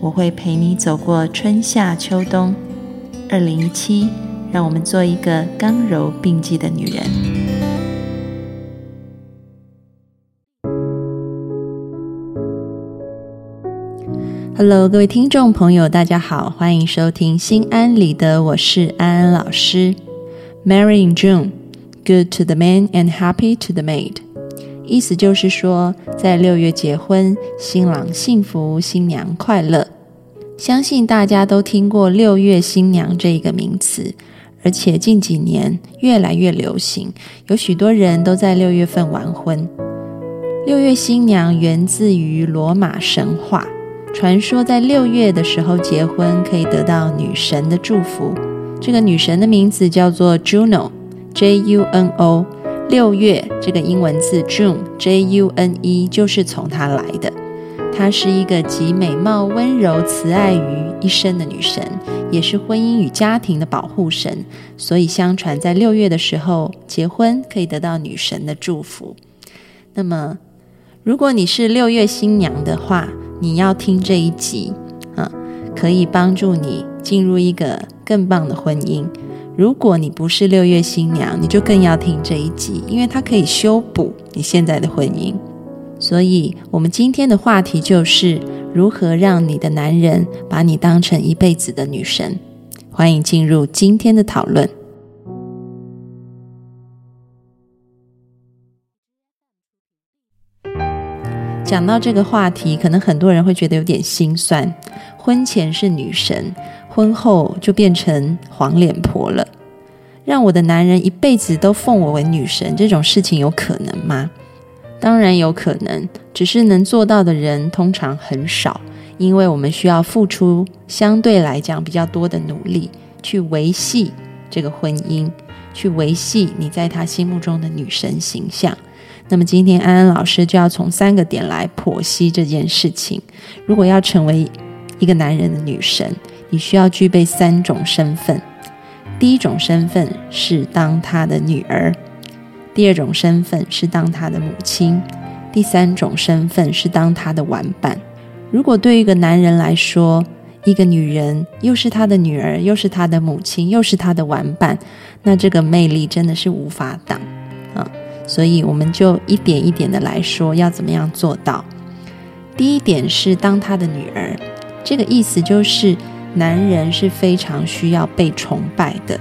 我会陪你走过春夏秋冬。二零一七，让我们做一个刚柔并济的女人。Hello，各位听众朋友，大家好，欢迎收听《心安理得》，我是安安老师。Marry in June, good to the man and happy to the maid。意思就是说，在六月结婚，新郎幸福，新娘快乐。相信大家都听过“六月新娘”这一个名词，而且近几年越来越流行，有许多人都在六月份完婚。六月新娘源自于罗马神话。传说在六月的时候结婚可以得到女神的祝福。这个女神的名字叫做 Juno，J-U-N-O。六月这个英文字 June，J-U-N-E 就是从它来的。她是一个集美貌、温柔、慈爱于一身的女神，也是婚姻与家庭的保护神。所以相传在六月的时候结婚可以得到女神的祝福。那么，如果你是六月新娘的话，你要听这一集，啊，可以帮助你进入一个更棒的婚姻。如果你不是六月新娘，你就更要听这一集，因为它可以修补你现在的婚姻。所以，我们今天的话题就是如何让你的男人把你当成一辈子的女神。欢迎进入今天的讨论。讲到这个话题，可能很多人会觉得有点心酸。婚前是女神，婚后就变成黄脸婆了。让我的男人一辈子都奉我为女神，这种事情有可能吗？当然有可能，只是能做到的人通常很少，因为我们需要付出相对来讲比较多的努力去维系这个婚姻，去维系你在他心目中的女神形象。那么今天安安老师就要从三个点来剖析这件事情。如果要成为一个男人的女神，你需要具备三种身份。第一种身份是当他的女儿，第二种身份是当他的母亲，第三种身份是当他的玩伴。如果对于一个男人来说，一个女人又是他的女儿，又是他的母亲，又是他的玩伴，那这个魅力真的是无法挡啊！所以我们就一点一点的来说，要怎么样做到。第一点是当他的女儿，这个意思就是男人是非常需要被崇拜的。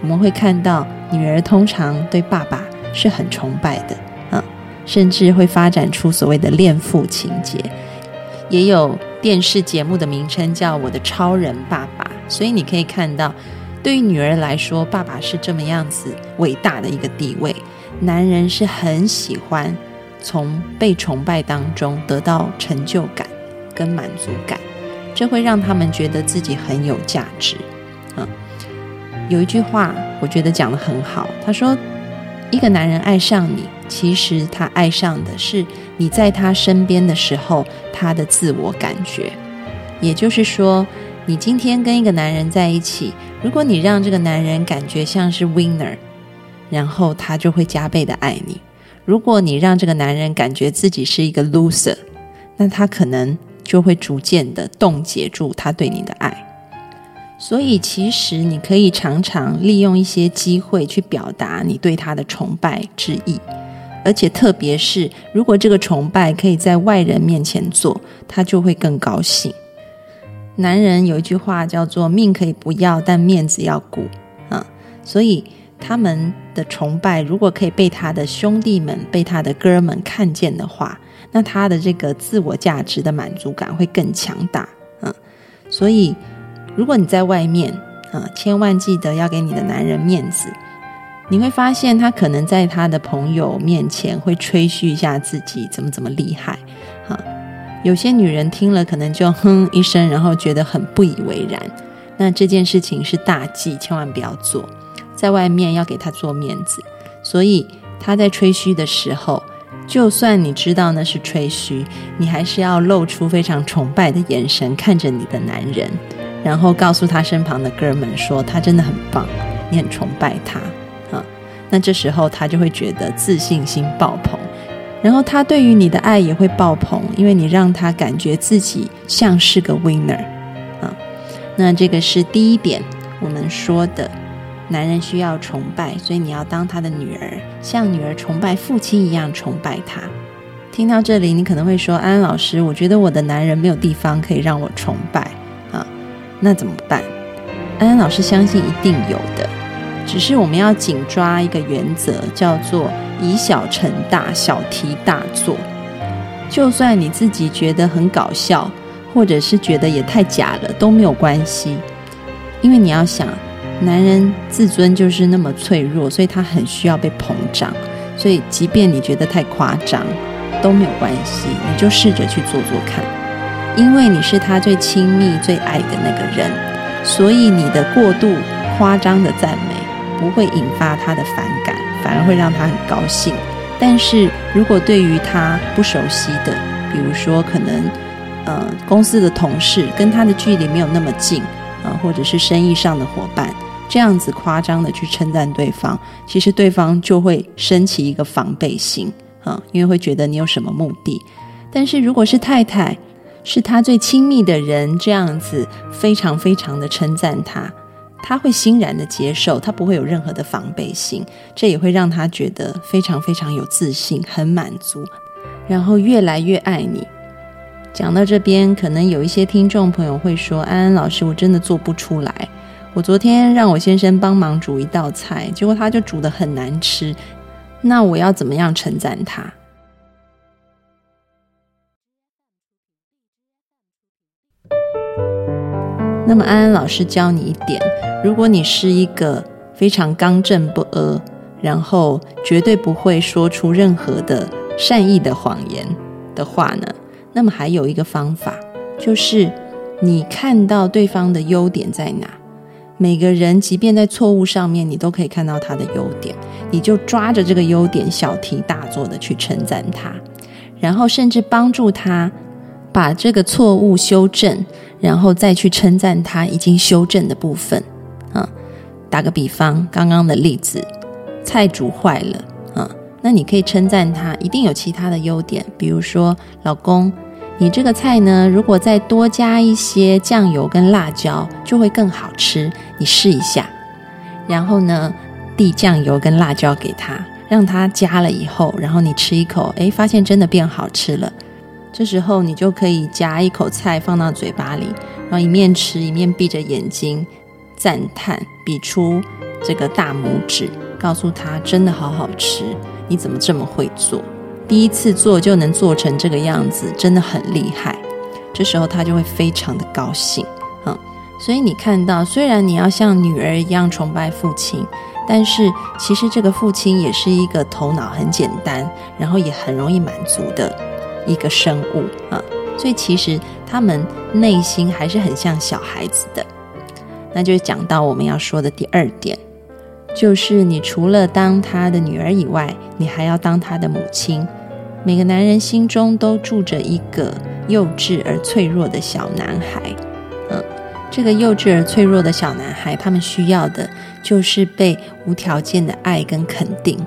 我们会看到女儿通常对爸爸是很崇拜的啊，甚至会发展出所谓的恋父情节，也有电视节目的名称叫《我的超人爸爸》。所以你可以看到，对于女儿来说，爸爸是这么样子伟大的一个地位。男人是很喜欢从被崇拜当中得到成就感跟满足感，这会让他们觉得自己很有价值。嗯，有一句话我觉得讲的很好，他说：“一个男人爱上你，其实他爱上的是你在他身边的时候他的自我感觉。也就是说，你今天跟一个男人在一起，如果你让这个男人感觉像是 winner。”然后他就会加倍的爱你。如果你让这个男人感觉自己是一个 loser，那他可能就会逐渐的冻结住他对你的爱。所以，其实你可以常常利用一些机会去表达你对他的崇拜之意，而且特别是如果这个崇拜可以在外人面前做，他就会更高兴。男人有一句话叫做“命可以不要，但面子要顾”啊，所以。他们的崇拜，如果可以被他的兄弟们、被他的哥们看见的话，那他的这个自我价值的满足感会更强大。嗯，所以如果你在外面，啊，千万记得要给你的男人面子。你会发现，他可能在他的朋友面前会吹嘘一下自己怎么怎么厉害，啊，有些女人听了可能就哼一声，然后觉得很不以为然。那这件事情是大忌，千万不要做。在外面要给他做面子，所以他在吹嘘的时候，就算你知道那是吹嘘，你还是要露出非常崇拜的眼神看着你的男人，然后告诉他身旁的哥们说他真的很棒，你很崇拜他啊。那这时候他就会觉得自信心爆棚，然后他对于你的爱也会爆棚，因为你让他感觉自己像是个 winner 啊。那这个是第一点，我们说的。男人需要崇拜，所以你要当他的女儿，像女儿崇拜父亲一样崇拜他。听到这里，你可能会说：“安安老师，我觉得我的男人没有地方可以让我崇拜啊，那怎么办？”安安老师相信一定有的，只是我们要紧抓一个原则，叫做以小成大，小题大做。就算你自己觉得很搞笑，或者是觉得也太假了，都没有关系，因为你要想。男人自尊就是那么脆弱，所以他很需要被膨胀。所以，即便你觉得太夸张，都没有关系，你就试着去做做看。因为你是他最亲密、最爱的那个人，所以你的过度夸张的赞美不会引发他的反感，反而会让他很高兴。但是如果对于他不熟悉的，比如说可能呃公司的同事，跟他的距离没有那么近啊，或者是生意上的伙伴。这样子夸张的去称赞对方，其实对方就会升起一个防备心啊，因为会觉得你有什么目的。但是如果是太太，是他最亲密的人，这样子非常非常的称赞他，他会欣然的接受，他不会有任何的防备心，这也会让他觉得非常非常有自信，很满足，然后越来越爱你。讲到这边，可能有一些听众朋友会说：“安安老师，我真的做不出来。”我昨天让我先生帮忙煮一道菜，结果他就煮的很难吃。那我要怎么样称赞他？那么安安老师教你一点：如果你是一个非常刚正不阿，然后绝对不会说出任何的善意的谎言的话呢，那么还有一个方法，就是你看到对方的优点在哪。每个人，即便在错误上面，你都可以看到他的优点，你就抓着这个优点，小题大做的去称赞他，然后甚至帮助他把这个错误修正，然后再去称赞他已经修正的部分。啊，打个比方，刚刚的例子，菜煮坏了，啊，那你可以称赞他，一定有其他的优点，比如说，老公。你这个菜呢，如果再多加一些酱油跟辣椒，就会更好吃。你试一下，然后呢，递酱油跟辣椒给他，让他加了以后，然后你吃一口，诶，发现真的变好吃了。这时候你就可以夹一口菜放到嘴巴里，然后一面吃一面闭着眼睛赞叹，比出这个大拇指，告诉他真的好好吃。你怎么这么会做？第一次做就能做成这个样子，真的很厉害。这时候他就会非常的高兴，嗯。所以你看到，虽然你要像女儿一样崇拜父亲，但是其实这个父亲也是一个头脑很简单，然后也很容易满足的一个生物啊。所以其实他们内心还是很像小孩子的。那就讲到我们要说的第二点。就是你除了当他的女儿以外，你还要当他的母亲。每个男人心中都住着一个幼稚而脆弱的小男孩，嗯，这个幼稚而脆弱的小男孩，他们需要的就是被无条件的爱跟肯定。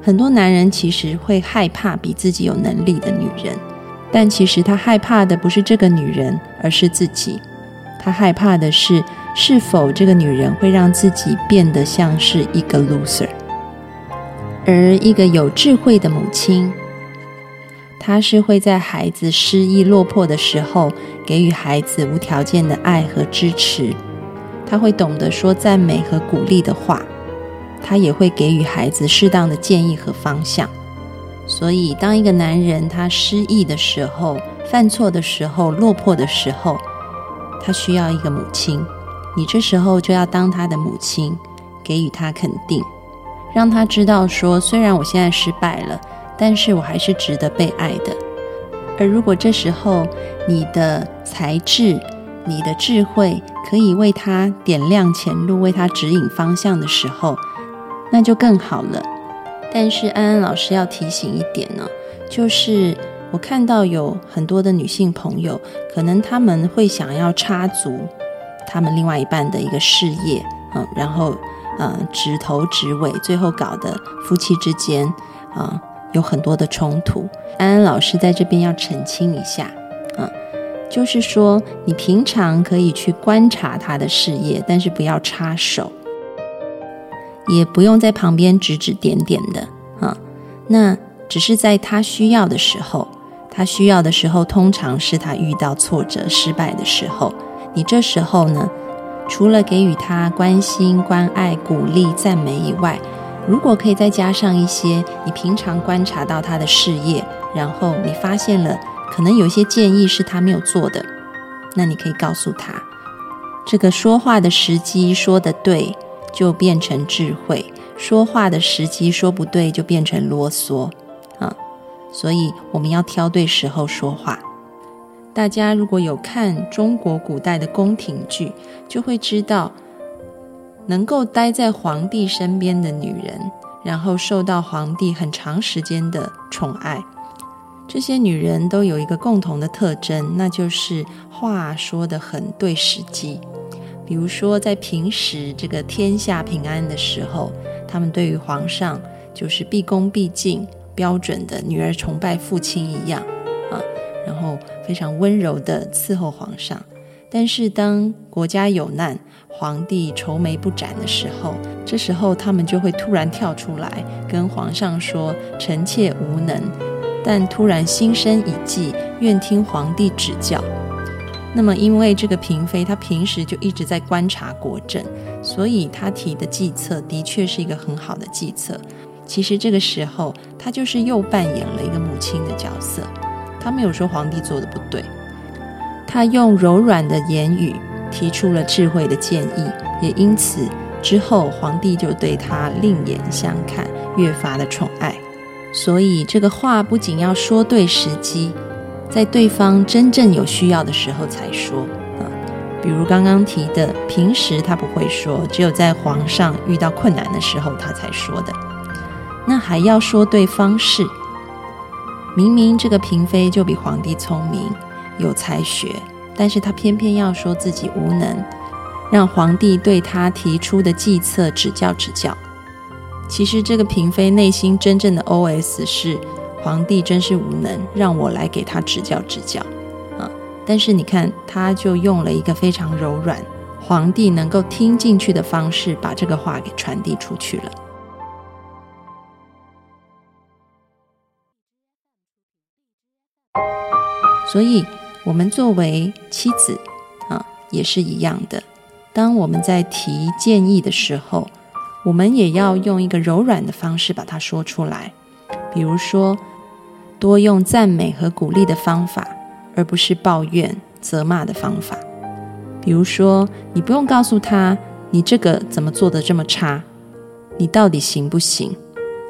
很多男人其实会害怕比自己有能力的女人，但其实他害怕的不是这个女人，而是自己。他害怕的是。是否这个女人会让自己变得像是一个 loser？而一个有智慧的母亲，她是会在孩子失意落魄的时候，给予孩子无条件的爱和支持。她会懂得说赞美和鼓励的话，她也会给予孩子适当的建议和方向。所以，当一个男人他失意的时候、犯错的时候、落魄的时候，他需要一个母亲。你这时候就要当他的母亲，给予他肯定，让他知道说，虽然我现在失败了，但是我还是值得被爱的。而如果这时候你的才智、你的智慧可以为他点亮前路、为他指引方向的时候，那就更好了。但是安安老师要提醒一点呢，就是我看到有很多的女性朋友，可能他们会想要插足他们另外一半的一个事业，嗯，然后呃指头指尾，最后搞得夫妻之间啊有很多的冲突。安安老师在这边要澄清一下，嗯，就是说你平常可以去观察他的事业，但是不要插手。也不用在旁边指指点点的啊，那只是在他需要的时候，他需要的时候，通常是他遇到挫折、失败的时候。你这时候呢，除了给予他关心、关爱、鼓励、赞美以外，如果可以再加上一些你平常观察到他的事业，然后你发现了可能有一些建议是他没有做的，那你可以告诉他，这个说话的时机说的对。就变成智慧，说话的时机说不对，就变成啰嗦！所以我们要挑对时候说话。大家如果有看中国古代的宫廷剧，就会知道，能够待在皇帝身边的女人，然后受到皇帝很长时间的宠爱，这些女人都有一个共同的特征，那就是话说的很对时机。比如说，在平时这个天下平安的时候，他们对于皇上就是毕恭毕敬，标准的女儿崇拜父亲一样啊，然后非常温柔的伺候皇上。但是当国家有难，皇帝愁眉不展的时候，这时候他们就会突然跳出来跟皇上说：“臣妾无能，但突然心生一计，愿听皇帝指教。”那么，因为这个嫔妃她平时就一直在观察国政，所以她提的计策的确是一个很好的计策。其实这个时候，他就是又扮演了一个母亲的角色。他没有说皇帝做的不对，他用柔软的言语提出了智慧的建议，也因此之后皇帝就对他另眼相看，越发的宠爱。所以这个话不仅要说对时机。在对方真正有需要的时候才说啊，比如刚刚提的，平时他不会说，只有在皇上遇到困难的时候他才说的。那还要说对方式，明明这个嫔妃就比皇帝聪明有才学，但是她偏偏要说自己无能，让皇帝对她提出的计策指教指教。其实这个嫔妃内心真正的 OS 是。皇帝真是无能，让我来给他指教指教啊！但是你看，他就用了一个非常柔软、皇帝能够听进去的方式，把这个话给传递出去了。所以，我们作为妻子啊，也是一样的。当我们在提建议的时候，我们也要用一个柔软的方式把它说出来，比如说。多用赞美和鼓励的方法，而不是抱怨、责骂的方法。比如说，你不用告诉他你这个怎么做的这么差，你到底行不行？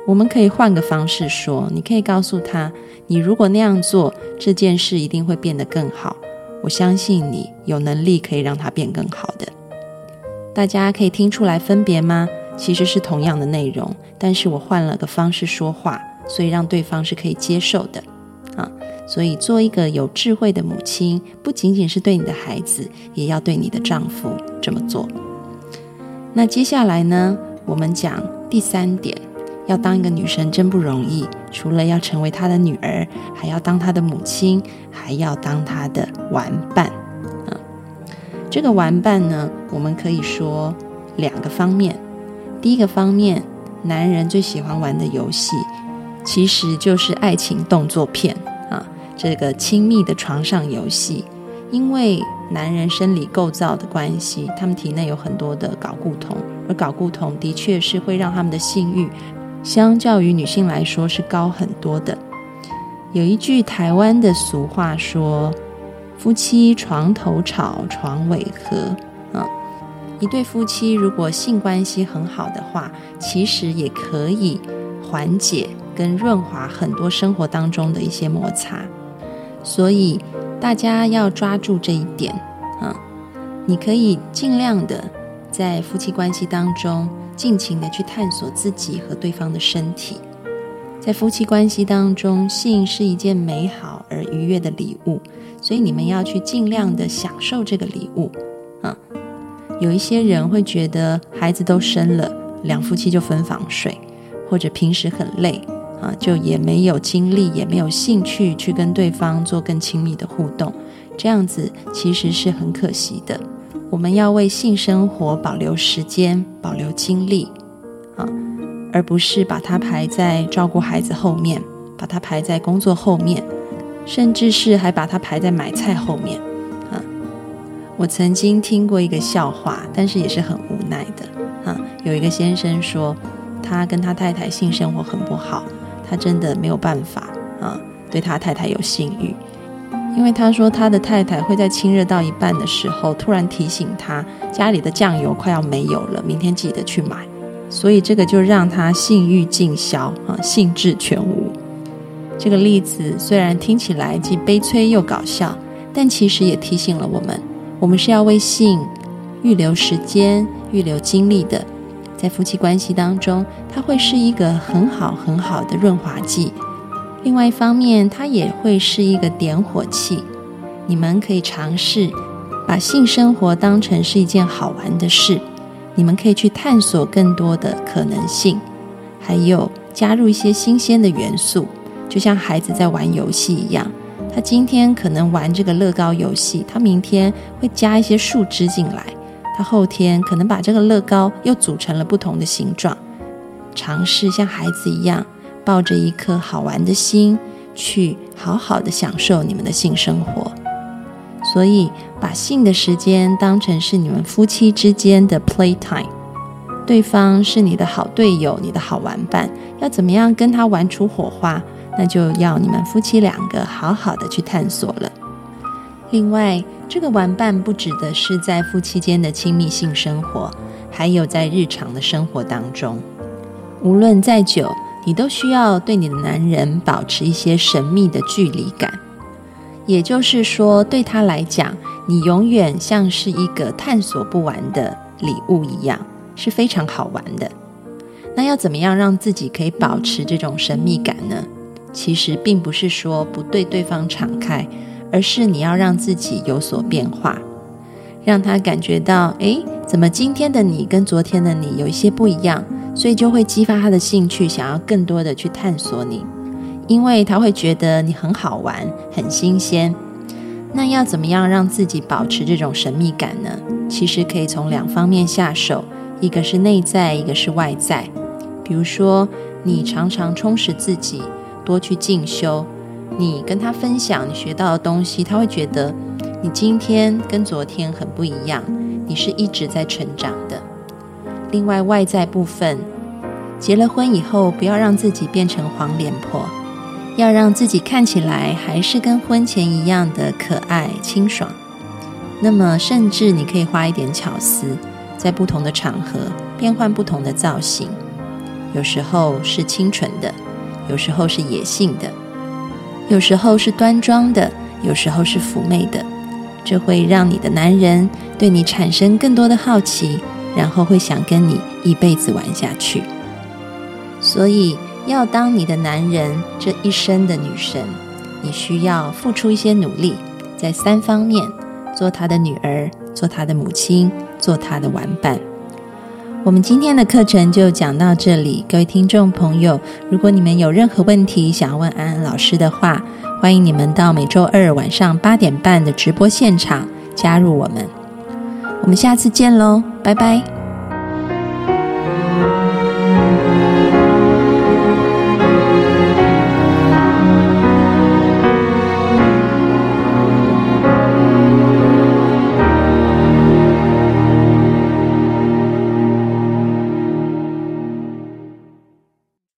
我们可以换个方式说，你可以告诉他，你如果那样做，这件事一定会变得更好。我相信你有能力可以让它变更好的。大家可以听出来分别吗？其实是同样的内容，但是我换了个方式说话。所以让对方是可以接受的，啊，所以做一个有智慧的母亲，不仅仅是对你的孩子，也要对你的丈夫这么做。那接下来呢，我们讲第三点，要当一个女生真不容易，除了要成为她的女儿，还要当她的母亲，还要当她的玩伴。啊，这个玩伴呢，我们可以说两个方面。第一个方面，男人最喜欢玩的游戏。其实就是爱情动作片啊，这个亲密的床上游戏。因为男人生理构造的关系，他们体内有很多的睾固酮，而睾固酮的确是会让他们的性欲相较于女性来说是高很多的。有一句台湾的俗话说：“夫妻床头吵，床尾和。”啊，一对夫妻如果性关系很好的话，其实也可以缓解。跟润滑很多生活当中的一些摩擦，所以大家要抓住这一点啊！你可以尽量的在夫妻关系当中尽情的去探索自己和对方的身体。在夫妻关系当中，性是一件美好而愉悦的礼物，所以你们要去尽量的享受这个礼物啊！有一些人会觉得孩子都生了，两夫妻就分房睡，或者平时很累。啊，就也没有精力，也没有兴趣去跟对方做更亲密的互动，这样子其实是很可惜的。我们要为性生活保留时间，保留精力，啊，而不是把它排在照顾孩子后面，把它排在工作后面，甚至是还把它排在买菜后面。啊，我曾经听过一个笑话，但是也是很无奈的。啊，有一个先生说，他跟他太太性生活很不好。他真的没有办法啊，对他太太有性欲，因为他说他的太太会在亲热到一半的时候，突然提醒他家里的酱油快要没有了，明天记得去买。所以这个就让他性欲尽消啊，兴致全无。这个例子虽然听起来既悲催又搞笑，但其实也提醒了我们，我们是要为性预留时间、预留精力的。在夫妻关系当中，它会是一个很好很好的润滑剂。另外一方面，它也会是一个点火器。你们可以尝试把性生活当成是一件好玩的事。你们可以去探索更多的可能性，还有加入一些新鲜的元素，就像孩子在玩游戏一样。他今天可能玩这个乐高游戏，他明天会加一些树枝进来。他后天可能把这个乐高又组成了不同的形状，尝试像孩子一样抱着一颗好玩的心去好好的享受你们的性生活。所以，把性的时间当成是你们夫妻之间的 play time，对方是你的好队友、你的好玩伴，要怎么样跟他玩出火花，那就要你们夫妻两个好好的去探索了。另外，这个玩伴不指的是在夫妻间的亲密性生活，还有在日常的生活当中。无论再久，你都需要对你的男人保持一些神秘的距离感。也就是说，对他来讲，你永远像是一个探索不完的礼物一样，是非常好玩的。那要怎么样让自己可以保持这种神秘感呢？其实并不是说不对对方敞开。而是你要让自己有所变化，让他感觉到，哎，怎么今天的你跟昨天的你有一些不一样，所以就会激发他的兴趣，想要更多的去探索你，因为他会觉得你很好玩、很新鲜。那要怎么样让自己保持这种神秘感呢？其实可以从两方面下手，一个是内在，一个是外在。比如说，你常常充实自己，多去进修。你跟他分享你学到的东西，他会觉得你今天跟昨天很不一样，你是一直在成长的。另外，外在部分，结了婚以后，不要让自己变成黄脸婆，要让自己看起来还是跟婚前一样的可爱清爽。那么，甚至你可以花一点巧思，在不同的场合变换不同的造型，有时候是清纯的，有时候是野性的。有时候是端庄的，有时候是妩媚的，这会让你的男人对你产生更多的好奇，然后会想跟你一辈子玩下去。所以，要当你的男人这一生的女神，你需要付出一些努力，在三方面：做他的女儿，做他的母亲，做他的玩伴。我们今天的课程就讲到这里，各位听众朋友，如果你们有任何问题想要问安安老师的话，欢迎你们到每周二晚上八点半的直播现场加入我们。我们下次见喽，拜拜。